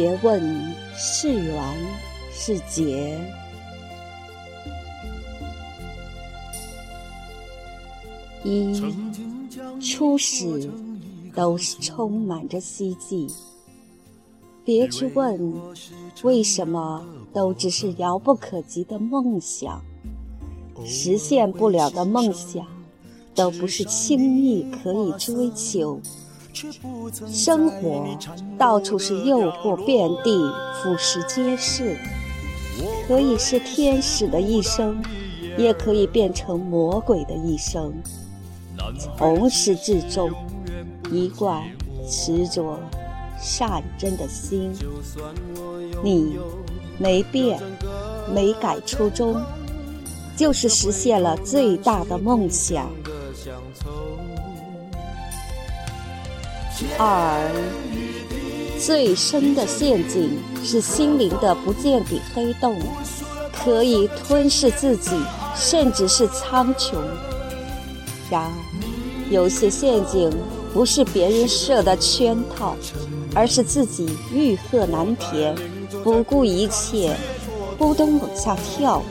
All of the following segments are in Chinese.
别问是缘是劫。一初始都是充满着希冀，别去问为什么，都只是遥不可及的梦想，实现不了的梦想，都不是轻易可以追求。生活到处是诱惑遍地，腐蚀皆是，可以是天使的一生，也可以变成魔鬼的一生。从始至终，一贯执着善真的心，你没变，没改初衷，就是实现了最大的梦想。二，最深的陷阱是心灵的不见底黑洞，可以吞噬自己，甚至是苍穹。然而，有些陷阱不是别人设的圈套，而是自己欲壑难填，不顾一切，扑通往下跳。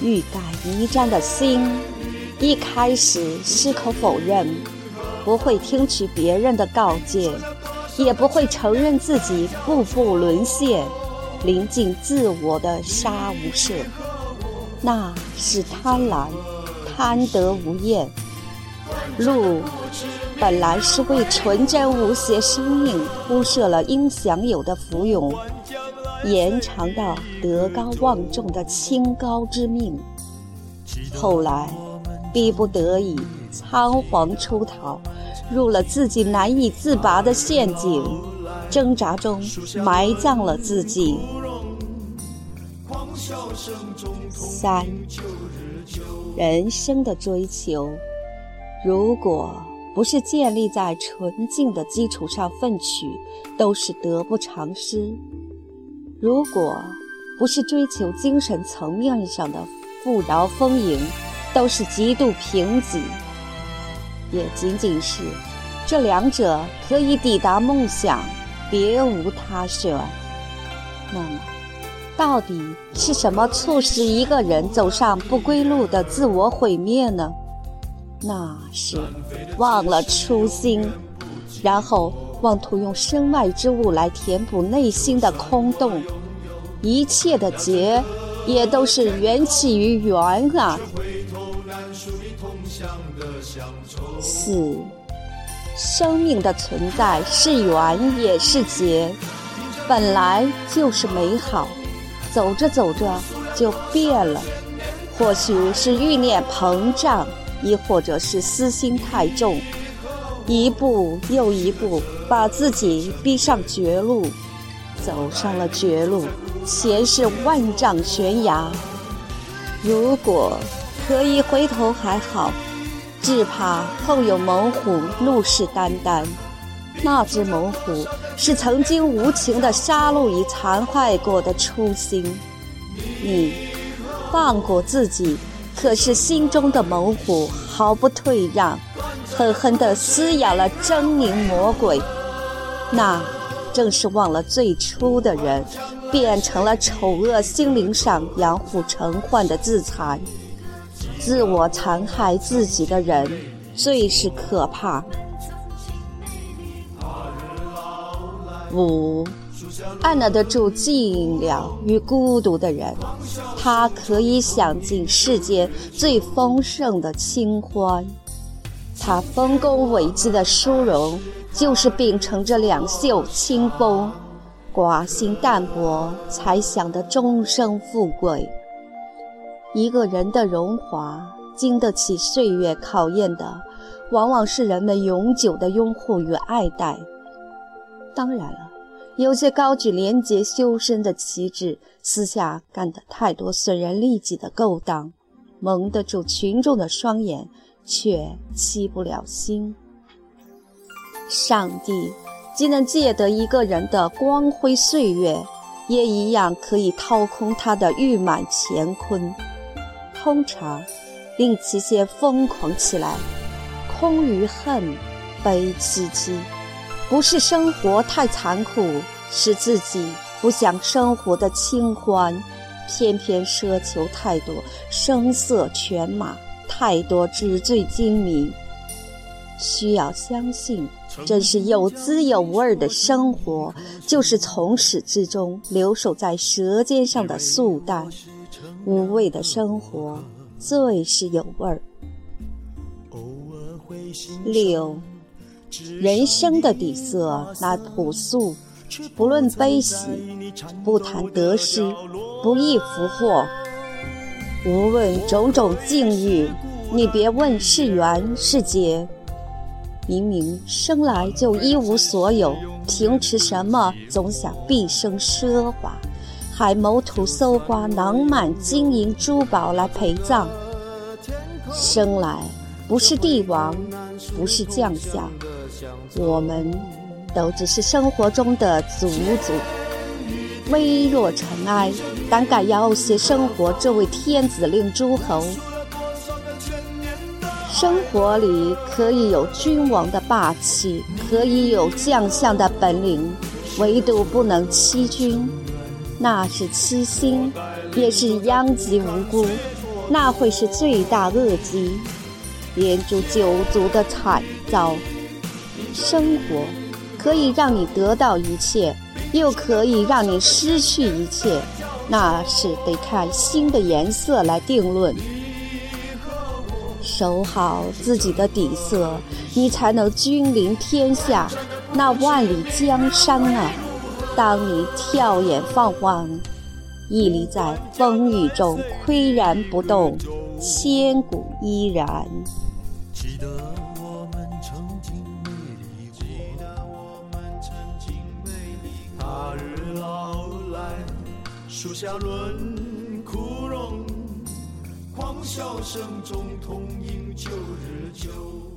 欲盖弥彰的心，一开始矢口否认，不会听取别人的告诫，也不会承认自己步步沦陷，临近自我的杀无赦。那是贪婪，贪得无厌。路本来是为纯真无邪生命铺设了应享有的福永，延长到德高望重的清高之命。后来逼不得已仓皇出逃，入了自己难以自拔的陷阱，挣扎中埋葬了自己。三，人生的追求。如果不是建立在纯净的基础上奋取，都是得不偿失；如果不是追求精神层面上的富饶丰盈，都是极度贫瘠。也仅仅是这两者可以抵达梦想，别无他选。那么，到底是什么促使一个人走上不归路的自我毁灭呢？那是忘了初心，然后妄图用身外之物来填补内心的空洞。一切的结，也都是缘起于缘啊。四，生命的存在是缘也是劫，本来就是美好，走着走着就变了。或许是欲念膨胀。亦或者是私心太重，一步又一步把自己逼上绝路，走上了绝路，前是万丈悬崖。如果可以回头还好，只怕后有猛虎怒视眈眈。那只猛虎是曾经无情的杀戮与残害过的初心。你放过自己。可是心中的猛虎毫不退让，狠狠地撕咬了狰狞魔鬼。那正是忘了最初的人，变成了丑恶心灵上养虎成患的自残。自我残害自己的人，最是可怕。五。按捺得住寂寥与孤独的人，他可以享尽世间最丰盛的清欢。他丰功伟绩的殊荣，就是秉承着两袖清风，寡心淡泊，才享得终生富贵。一个人的荣华，经得起岁月考验的，往往是人们永久的拥护与爱戴。当然了。有些高举廉洁修身的旗帜，私下干的太多损人利己的勾当，蒙得住群众的双眼，却欺不了心。上帝既能借得一个人的光辉岁月，也一样可以掏空他的玉满乾坤。通常，令其先疯狂起来，空余恨，悲戚戚。不是生活太残酷，是自己不想生活的清欢，偏偏奢求太多声色犬马，太多纸醉金迷。需要相信，真是有滋有味的生活，就是从始至终留守在舌尖上的素淡。无味的生活，最是有味儿。六，人生的底色那朴素，不论悲喜，不谈得失，不易福祸。无论种种境遇，你别问是缘是劫。明明生来就一无所有，凭持什么总想毕生奢华，还谋图搜刮囊满金银珠宝来陪葬？生来不是帝王，不是将相，我们都只是生活中的祖祖，微弱尘埃，胆敢要挟生活这位天子令诸侯。生活里可以有君王的霸气，可以有将相的本领，唯独不能欺君，那是欺心，也是殃及无辜，那会是罪大恶极，连诛九族的惨遭。生活可以让你得到一切，又可以让你失去一切，那是得看心的颜色来定论。守好自己的底色，你才能君临天下。那万里江山啊，当你跳眼放望，屹立在风雨中，岿然不动，千古依然。记得我们曾经美丽，记得我们曾经美丽。他日老来，树下论枯荣。狂笑声中，痛饮旧日酒。